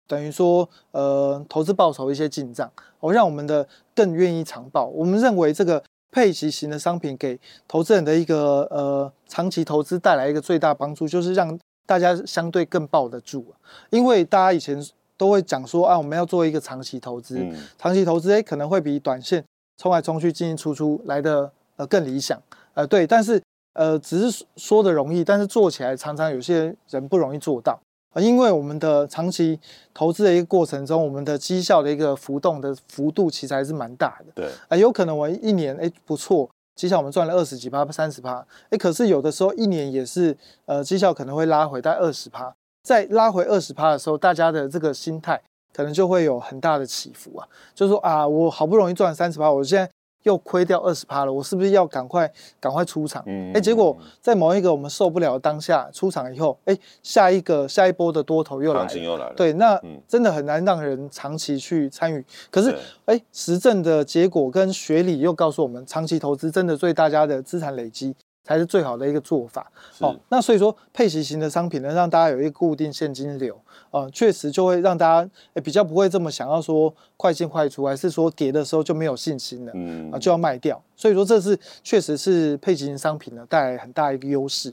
等于说，呃，投资报酬一些进账，哦，让我们的更愿意长报。我们认为这个配息型的商品给投资人的一个呃长期投资带来一个最大帮助，就是让大家相对更抱得住。因为大家以前都会讲说，啊，我们要做一个长期投资，嗯、长期投资诶可能会比短线冲来冲去进进出出来的呃更理想。呃，对，但是呃只是说的容易，但是做起来常常有些人不容易做到。因为我们的长期投资的一个过程中，我们的绩效的一个浮动的幅度其实还是蛮大的。对，啊，有可能我一年哎不错，绩效我们赚了二十几趴、三十趴，哎，可是有的时候一年也是呃绩效可能会拉回在二十趴，在拉回二十趴的时候，大家的这个心态可能就会有很大的起伏啊，就是说啊，我好不容易赚三十趴，我现在又亏掉二十趴了，我是不是要赶快赶快出场？嗯，哎，结果在某一个我们受不了的当下出场以后，哎，下一个下一波的多头又来了，又来了，对，那真的很难让人长期去参与。可是，哎，实证的结果跟学理又告诉我们，长期投资真的对大家的资产累积。才是最好的一个做法。哦，那所以说配息型的商品呢，让大家有一个固定现金流，呃，确实就会让大家诶比较不会这么想要说快进快出，还是说跌的时候就没有信心了，嗯，啊就要卖掉。所以说这是确实是配息型商品呢带来很大一个优势。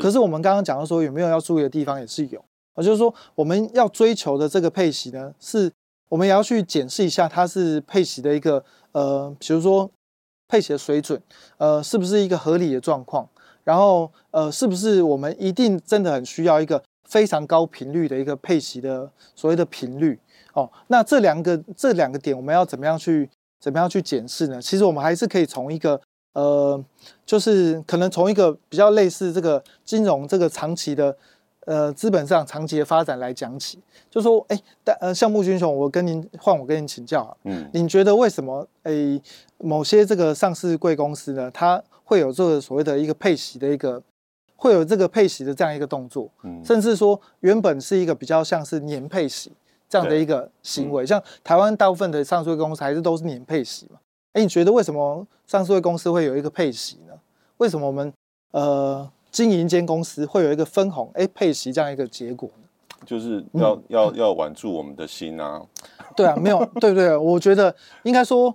可是我们刚刚讲到说有没有要注意的地方也是有，啊，就是说我们要追求的这个配息呢，是我们也要去检视一下它是配息的一个呃，比如说。配息的水准，呃，是不是一个合理的状况？然后，呃，是不是我们一定真的很需要一个非常高频率的一个配息的所谓的频率？哦，那这两个这两个点，我们要怎么样去怎么样去检视呢？其实我们还是可以从一个呃，就是可能从一个比较类似这个金融这个长期的。呃，资本上长期的发展来讲起，就说，哎，但呃，项目军雄，我跟您换，我跟您请教啊，嗯，您觉得为什么，哎，某些这个上市贵公司呢，它会有这个所谓的一个配息的一个，会有这个配息的这样一个动作，嗯，甚至说原本是一个比较像是年配息这样的一个行为，像台湾大部分的上市柜公司还是都是年配息嘛，哎，你觉得为什么上市柜公司会有一个配息呢？为什么我们呃？经营一间公司会有一个分红，哎，配息这样一个结果呢？就是要、嗯、要要挽住我们的心啊！对啊，没有，对对，我觉得应该说，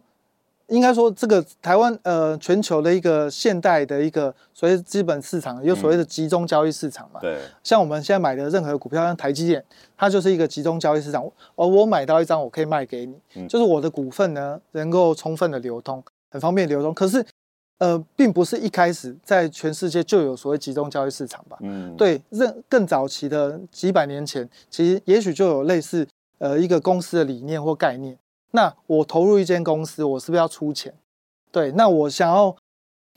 应该说这个台湾呃，全球的一个现代的一个所谓资本市场，有所谓的集中交易市场嘛。对、嗯，像我们现在买的任何股票，像台积电，它就是一个集中交易市场。而我买到一张，我可以卖给你，嗯、就是我的股份呢，能够充分的流通，很方便流通。可是。呃，并不是一开始在全世界就有所谓集中交易市场吧？嗯，对，任更早期的几百年前，其实也许就有类似呃一个公司的理念或概念。那我投入一间公司，我是不是要出钱？对，那我想要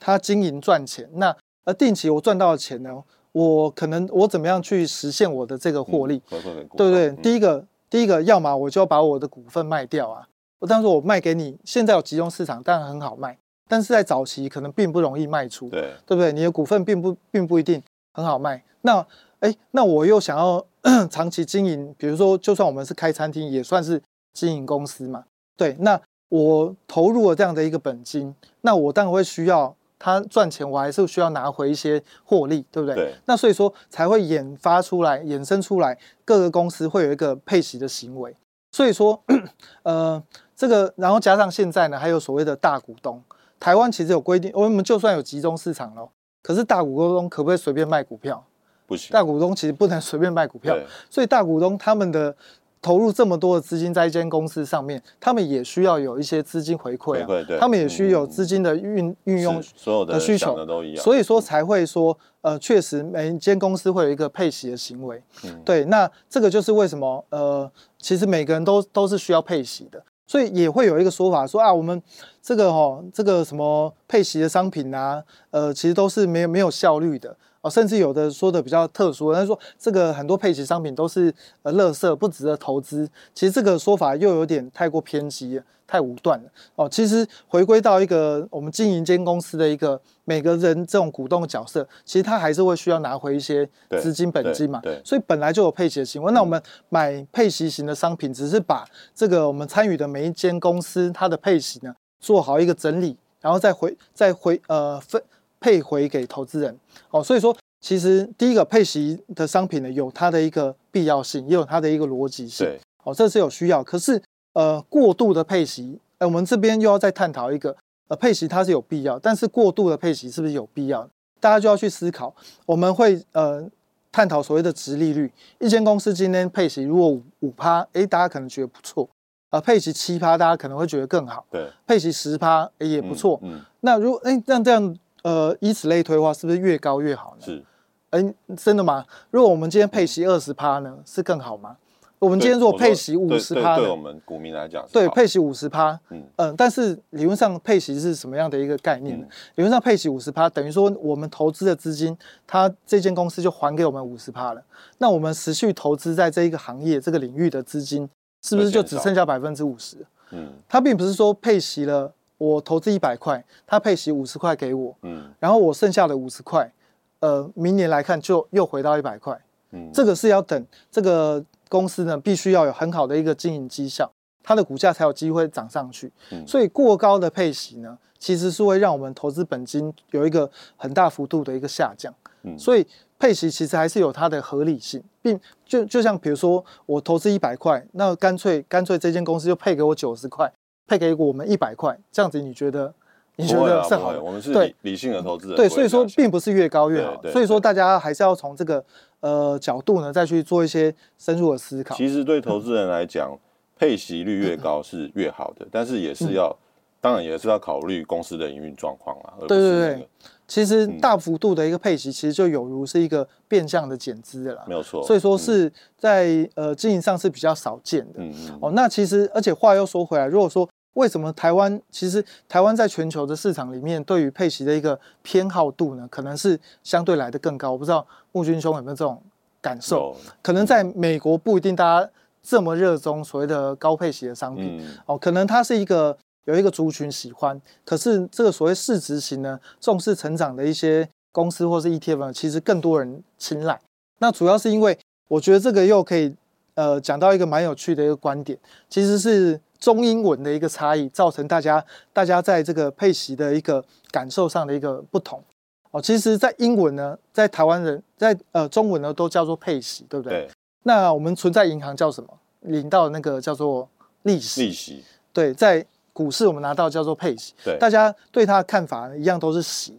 它经营赚钱，那而定期我赚到的钱呢，我可能我怎么样去实现我的这个获利？对不对？第一个，第一个，要么我就要把我的股份卖掉啊。我当时我卖给你，现在有集中市场，当然很好卖。但是在早期可能并不容易卖出，对对不对？你的股份并不并不一定很好卖。那哎，那我又想要 长期经营，比如说，就算我们是开餐厅，也算是经营公司嘛。对，那我投入了这样的一个本金，那我当然会需要它赚钱，我还是需要拿回一些获利，对不对？对。那所以说才会研发出来、衍生出来，各个公司会有一个配息的行为。所以说，呃，这个然后加上现在呢，还有所谓的大股东。台湾其实有规定，我们就算有集中市场了，可是大股东可不可以随便卖股票？不行，大股东其实不能随便卖股票，所以大股东他们的投入这么多的资金在一间公司上面，他们也需要有一些资金回馈啊，他们也需要有资金的运运用所有的需求都一样，所以说才会说，呃，确实每一间公司会有一个配息的行为，对，那这个就是为什么，呃，其实每个人都都是需要配息的。所以也会有一个说法说啊，我们这个哦，这个什么配息的商品啊，呃，其实都是没有没有效率的。哦，甚至有的说的比较特殊，他说这个很多配息商品都是呃垃圾，不值得投资。其实这个说法又有点太过偏激。太武断了哦！其实回归到一个我们经营间公司的一个每个人这种股东的角色，其实他还是会需要拿回一些资金本金嘛。对，所以本来就有配息的行为。那我们买配息型的商品，只是把这个我们参与的每一间公司它的配息呢做好一个整理，然后再回再回呃分配回给投资人哦。所以说，其实第一个配息的商品呢，有它的一个必要性，也有它的一个逻辑性。对，哦，这是有需要。可是。呃，过度的配息，哎，我们这边又要再探讨一个，呃，配息它是有必要，但是过度的配息是不是有必要？大家就要去思考。我们会呃探讨所谓的殖利率，一间公司今天配息如果五五趴，哎，大家可能觉得不错，啊、呃，配息七趴，大家可能会觉得更好，对，配息十趴，哎，也不错，嗯，嗯，那如果哎，那这样，呃，以此类推的话，是不是越高越好呢？是，哎，真的吗？如果我们今天配息二十趴呢，是更好吗？我们今天如果配息五十趴，对我们股民来讲，对配息五十趴，嗯嗯，但是理论上配息是什么样的一个概念呢？嗯、理论上配息五十趴，等于说我们投资的资金，它这间公司就还给我们五十趴了。那我们持续投资在这一个行业、这个领域的资金，是不是就只剩下百分之五十？嗯，它并不是说配息了我投资一百块，他配息五十块给我，嗯然后我剩下的五十块，呃，明年来看就又回到一百块。嗯，这个是要等这个公司呢，必须要有很好的一个经营绩效，它的股价才有机会涨上去。嗯所以过高的配息呢，其实是会让我们投资本金有一个很大幅度的一个下降。嗯所以配息其实还是有它的合理性，并就就像比如说我投资一百块，那干脆干脆这间公司就配给我九十块，配给我们一百块，这样子你觉得你觉得是好的？我们是理理性的投资人，对，所以说并不是越高越好所以说大家还是要从这个呃角度呢再去做一些深入的思考。其实对投资人来讲，配息率越高是越好的，但是也是要，当然也是要考虑公司的营运状况啊，对对对其实大幅度的一个配息，其实就有如是一个变相的减资的啦。没有错。所以说是在呃经营上是比较少见的。嗯嗯哦，那其实而且话又说回来，如果说为什么台湾其实台湾在全球的市场里面对于配息的一个偏好度呢，可能是相对来的更高。我不知道木君兄有没有这种感受？有可能在美国不一定大家这么热衷所谓的高配息的商品。嗯哦，可能它是一个有一个族群喜欢，可是这个所谓市值型呢，重视成长的一些公司或是 ETF 呢，其实更多人青睐。那主要是因为我觉得这个又可以呃讲到一个蛮有趣的一个观点，其实是中英文的一个差异，造成大家大家在这个配息的一个感受上的一个不同。哦，其实，在英文呢，在台湾人在呃中文呢都叫做配息，对不对？对那我们存在银行叫什么？领到那个叫做利息。利息对，在股市我们拿到叫做配息，对大家对它的看法一样都是息，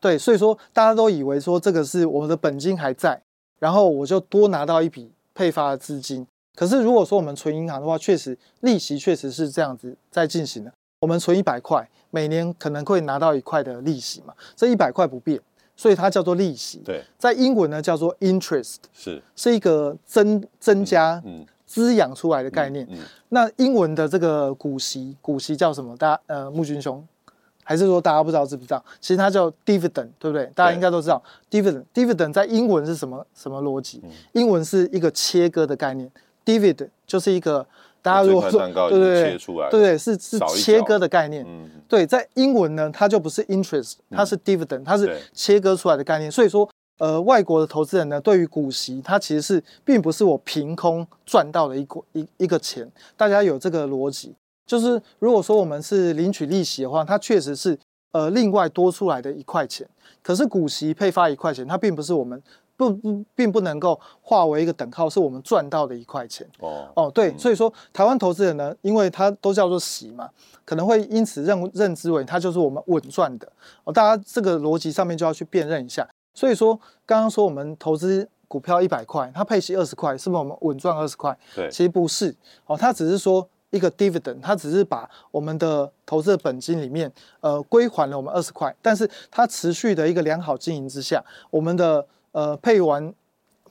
对，所以说大家都以为说这个是我们的本金还在，然后我就多拿到一笔配发的资金。可是如果说我们存银行的话，确实利息确实是这样子在进行的。我们存一百块，每年可能会拿到一块的利息嘛，这一百块不变，所以它叫做利息。对在英文呢叫做 interest，是是一个增增加嗯滋养出来的概念。嗯那英文的这个股息，股息叫什么？大家呃，木君兄，还是说大家不知道知不知道？其实它叫 dividend，对不对？大家应该都知道 dividend，dividend 在英文是什么什么逻辑？嗯英文是一个切割的概念，dividend 就是一个大家如果说对对切出来对对，是是切割的概念。嗯对，在英文呢，它就不是 interest，它是 dividend，它是切割出来的概念。所以说，呃，外国的投资人呢，对于股息，它其实是并不是我凭空赚到的一个一一个钱。大家有这个逻辑，就是如果说我们是领取利息的话，它确实是呃另外多出来的一块钱。可是股息配发一块钱，它并不是我们不不并不能够化为一个等号，是我们赚到的一块钱。哦哦，对，嗯所以说台湾投资人呢，因为它都叫做息嘛，可能会因此认认知为它就是我们稳赚的哦。大家这个逻辑上面就要去辨认一下。所以说，刚刚说我们投资股票一百块，它配息二十块，是不是我们稳赚二十块？对其实不是哦，它只是说一个 dividend，它只是把我们的投资的本金里面呃归还了我们二十块，但是它持续的一个良好经营之下，我们的呃配完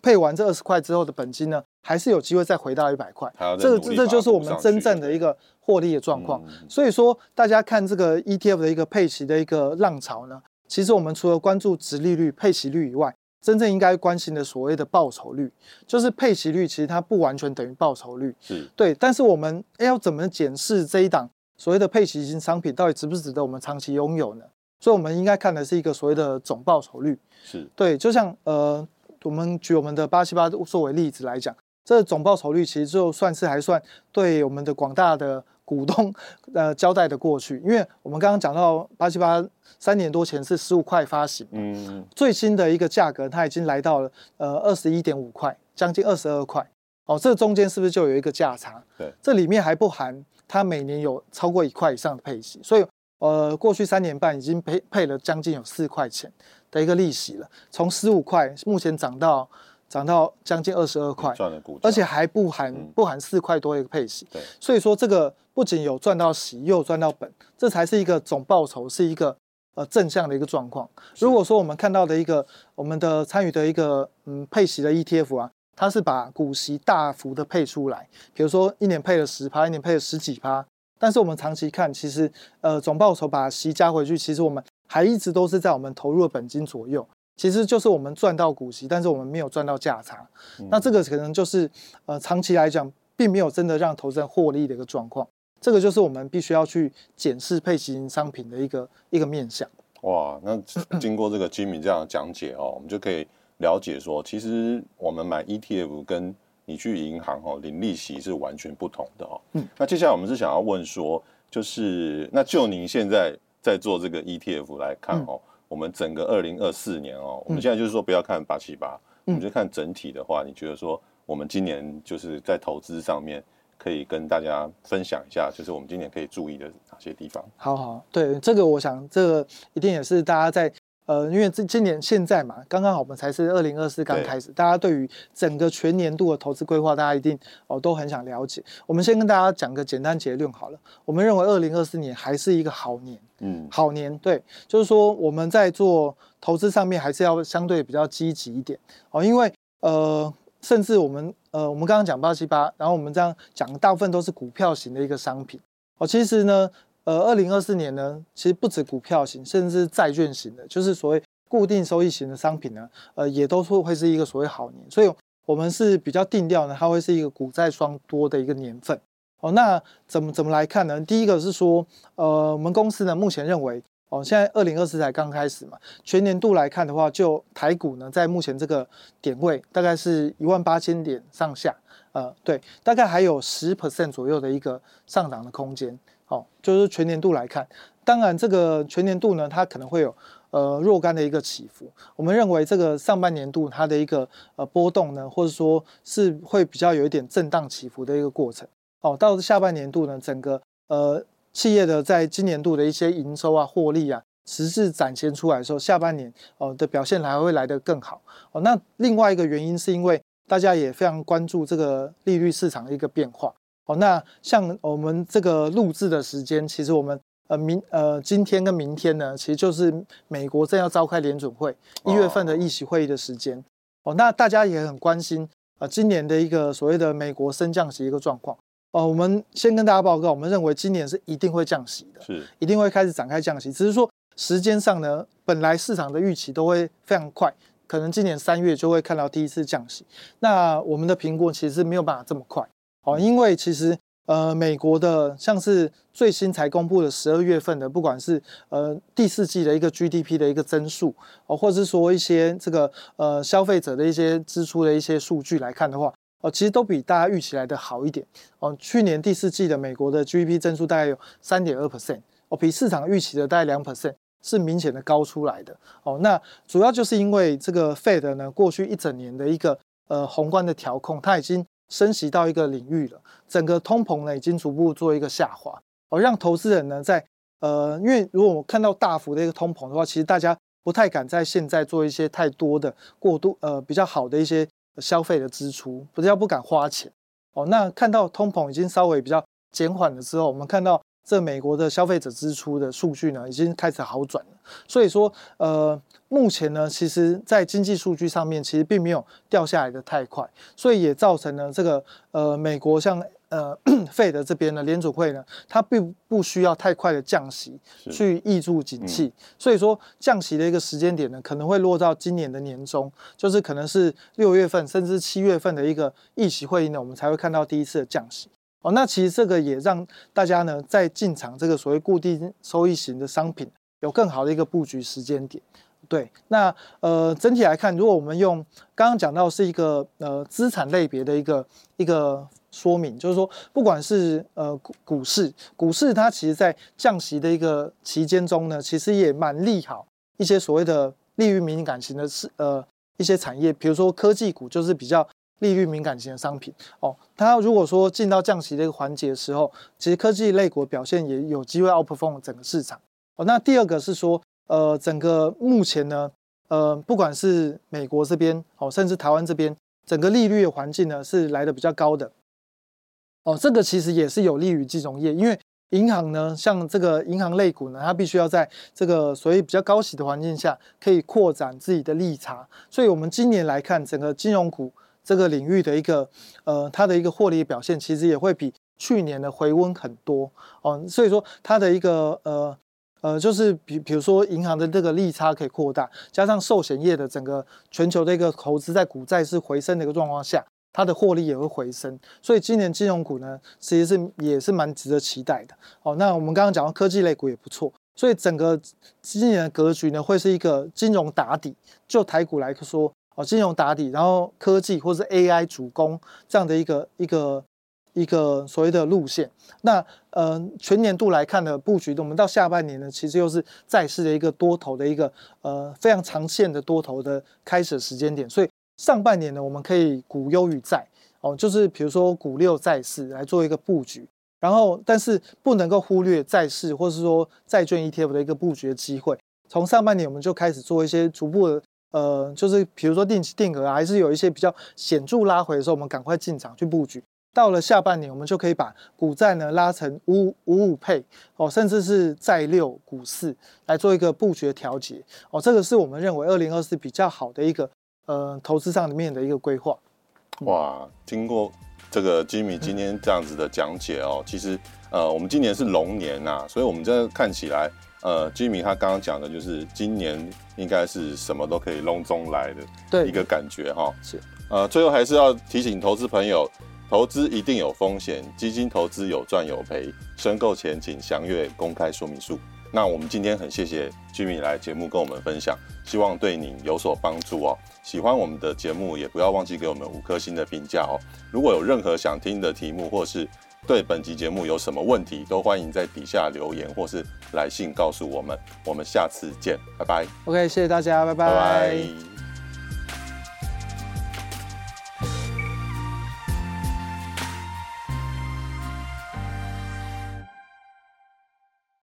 配完这二十块之后的本金呢，还是有机会再回到一百块这个这这就是我们真正的一个获利的状况。嗯所以说，大家看这个 ETF 的一个配息的一个浪潮呢，其实我们除了关注殖利率、配息率以外，真正应该关心的所谓的报酬率，就是配息率，其实它不完全等于报酬率。是对，但是我们要怎么检视这一档所谓的配息型商品到底值不值得我们长期拥有呢？所以我们应该看的是一个所谓的总报酬率。是对，就像呃，我们举我们的八七八作为例子来讲，这个总报酬率其实就算是还算对我们的广大的股东呃交代的过去，因为我们刚刚讲到八七八三年多前是十五块发行，嗯最新的一个价格它已经来到了呃二十一点五块，将近二十二块。哦，这中间是不是就有一个价差？对，这里面还不含它每年有超过一块以上的配息，所以呃过去三年半已经配配了将近有四块钱的一个利息了，从十五块目前涨到涨到将近二十二块，赚了股，而且还不含嗯不含四块多一个配息。对所以说这个不仅有赚到息，又有赚到本，这才是一个总报酬，是一个呃正向的一个状况。如果说我们看到的一个我们的参与的一个嗯配息的 ETF 啊，它是把股息大幅的配出来，比如说一年配了十趴，一年配了十几趴，但是我们长期看，其实呃总报酬把息加回去，其实我们还一直都是在我们投入的本金左右。其实就是我们赚到股息，但是我们没有赚到价差。嗯那这个可能就是呃长期来讲，并没有真的让投资人获利的一个状况。这个就是我们必须要去检视配息型商品的一个一个面向。哇，那经过这个 Jimmy 这样讲解哦，我们就可以了解说，其实我们买 ETF 跟你去银行哦领利息是完全不同的哦。嗯，那接下来我们是想要问说，就是那就您现在在做这个 ETF 来看哦，嗯、我们整个二零二四年哦，我们现在就是说不要看八七八，我们就看整体的话，你觉得说我们今年就是在投资上面。可以跟大家分享一下，就是我们今年可以注意的哪些地方？好好，对这个，我想这个一定也是大家在呃，因为这今年现在嘛，刚刚好我们才是二零二四刚开始，大家对于整个全年度的投资规划，大家一定哦都很想了解。我们先跟大家讲个简单结论好了，我们认为二零二四年还是一个好年，嗯，好年，对，就是说我们在做投资上面还是要相对比较积极一点哦，因为呃。甚至我们呃，我们刚刚讲八七八，然后我们这样讲，大部分都是股票型的一个商品哦。其实呢，呃，二零二四年呢，其实不止股票型，甚至债券型的，就是所谓固定收益型的商品呢，呃，也都会会是一个所谓好年。所以，我们是比较定调呢，它会是一个股债双多的一个年份哦。那怎么怎么来看呢？第一个是说，呃，我们公司呢目前认为。哦，现在二零二四才刚开始嘛，全年度来看的话，就台股呢，在目前这个点位，大概是一万八千点上下，呃，对，大概还有十 percent 左右的一个上涨的空间。哦，就是全年度来看，当然这个全年度呢，它可能会有呃若干的一个起伏。我们认为这个上半年度它的一个呃波动呢，或者说是会比较有一点震荡起伏的一个过程。哦，到下半年度呢，整个呃。企业的在今年度的一些营收啊、获利啊，实质展现出来的时候，下半年哦的表现还会来得更好哦。那另外一个原因是因为大家也非常关注这个利率市场的一个变化哦。那像我们这个录制的时间，其实我们呃明呃今天跟明天呢，其实就是美国正要召开联准会一月份的议席会议的时间哦。那大家也很关心呃今年的一个所谓的美国升降息一个状况。哦，我们先跟大家报告，我们认为今年是一定会降息的，是一定会开始展开降息。只是说时间上呢，本来市场的预期都会非常快，可能今年三月就会看到第一次降息。那我们的评估其实是没有办法这么快，哦，因为其实呃，美国的像是最新才公布的十二月份的，不管是呃第四季的一个 GDP 的一个增速，哦，或者是说一些这个呃消费者的一些支出的一些数据来看的话。哦，其实都比大家预期来的好一点哦。去年第四季的美国的 GDP 增速大概有三点二 percent，哦，比市场预期的大概两 percent 是明显的高出来的哦。那主要就是因为这个 Fed 呢，过去一整年的一个呃宏观的调控，它已经升息到一个领域了，整个通膨呢已经逐步做一个下滑哦，让投资人呢在呃，因为如果我看到大幅的一个通膨的话，其实大家不太敢在现在做一些太多的过度呃比较好的一些。消费的支出不是要不敢花钱哦，那看到通膨已经稍微比较减缓了之后，我们看到这美国的消费者支出的数据呢，已经开始好转了。所以说，呃，目前呢，其实在经济数据上面，其实并没有掉下来的太快，所以也造成了这个呃，美国像。呃，Fed 这边呢，联储会呢，它并不需要太快的降息去挹注景气，嗯、所以说降息的一个时间点呢，可能会落到今年的年中，就是可能是六月份甚至七月份的一个议席会议呢，我们才会看到第一次的降息。哦，那其实这个也让大家呢在进场这个所谓固定收益型的商品有更好的一个布局时间点。对，那呃整体来看，如果我们用刚刚讲到是一个呃资产类别的一个一个。说明就是说，不管是呃股股市，股市它其实在降息的一个期间中呢，其实也蛮利好一些所谓的利于敏感型的是呃一些产业，比如说科技股就是比较利率敏感型的商品哦。它如果说进到降息的一个环节的时候，其实科技类股表现也有机会 outperform 整个市场哦。那第二个是说，呃，整个目前呢，呃，不管是美国这边哦，甚至台湾这边，整个利率的环境呢是来的比较高的。哦，这个其实也是有利于金融业，因为银行呢，像这个银行类股呢，它必须要在这个所谓比较高息的环境下，可以扩展自己的利差。所以，我们今年来看，整个金融股这个领域的一个呃，它的一个获利表现，其实也会比去年的回温很多哦。所以说，它的一个呃呃，就是比比如说银行的这个利差可以扩大，加上寿险业的整个全球的一个投资在股债是回升的一个状况下。它的获利也会回升。所以今年金融股呢，其实是也是蛮值得期待的。哦，那我们刚刚讲到科技类股也不错，所以整个今年的格局呢，会是一个金融打底。就台股来说，哦，金融打底，然后科技或是 AI 主攻这样的一个一个。一个所谓的路线，那呃全年度来看的布局，我们到下半年呢，其实又是债市的一个多头的一个呃非常长线的多头的开始时间点，所以上半年呢，我们可以股优于债哦，就是比如说股六债四来做一个布局，然后但是不能够忽略债市或是说债券 ETF 的一个布局的机会，从上半年我们就开始做一些逐步的呃，就是比如说定期定额啊，还是有一些比较显著拉回的时候，我们赶快进场去布局。到了下半年，我们就可以把股债呢拉成五五五配哦，甚至是债六股四来做一个布局的调节哦。这个是我们认为二零二四比较好的一个呃投资上面的一个规划。哇，经过这个 Jimmy 今天这样子的讲解哦，其实呃我们今年是龙年呐、啊，所以我们这看起来呃 Jimmy 他刚刚讲的就是今年应该是什么都可以隆中来的一个感觉哈。是呃最后还是要提醒投资朋友。投资一定有风险，基金投资有赚有赔，申购前请详阅公开说明书。那我们今天很谢谢 Jimmy 来节目跟我们分享，希望对您有所帮助哦。喜欢我们的节目，也不要忘记给我们五颗星的评价哦。如果有任何想听的题目，或是对本集节目有什么问题，都欢迎在底下留言或是来信告诉我们。我们下次见，拜拜。OK，谢谢大家，拜拜。拜拜。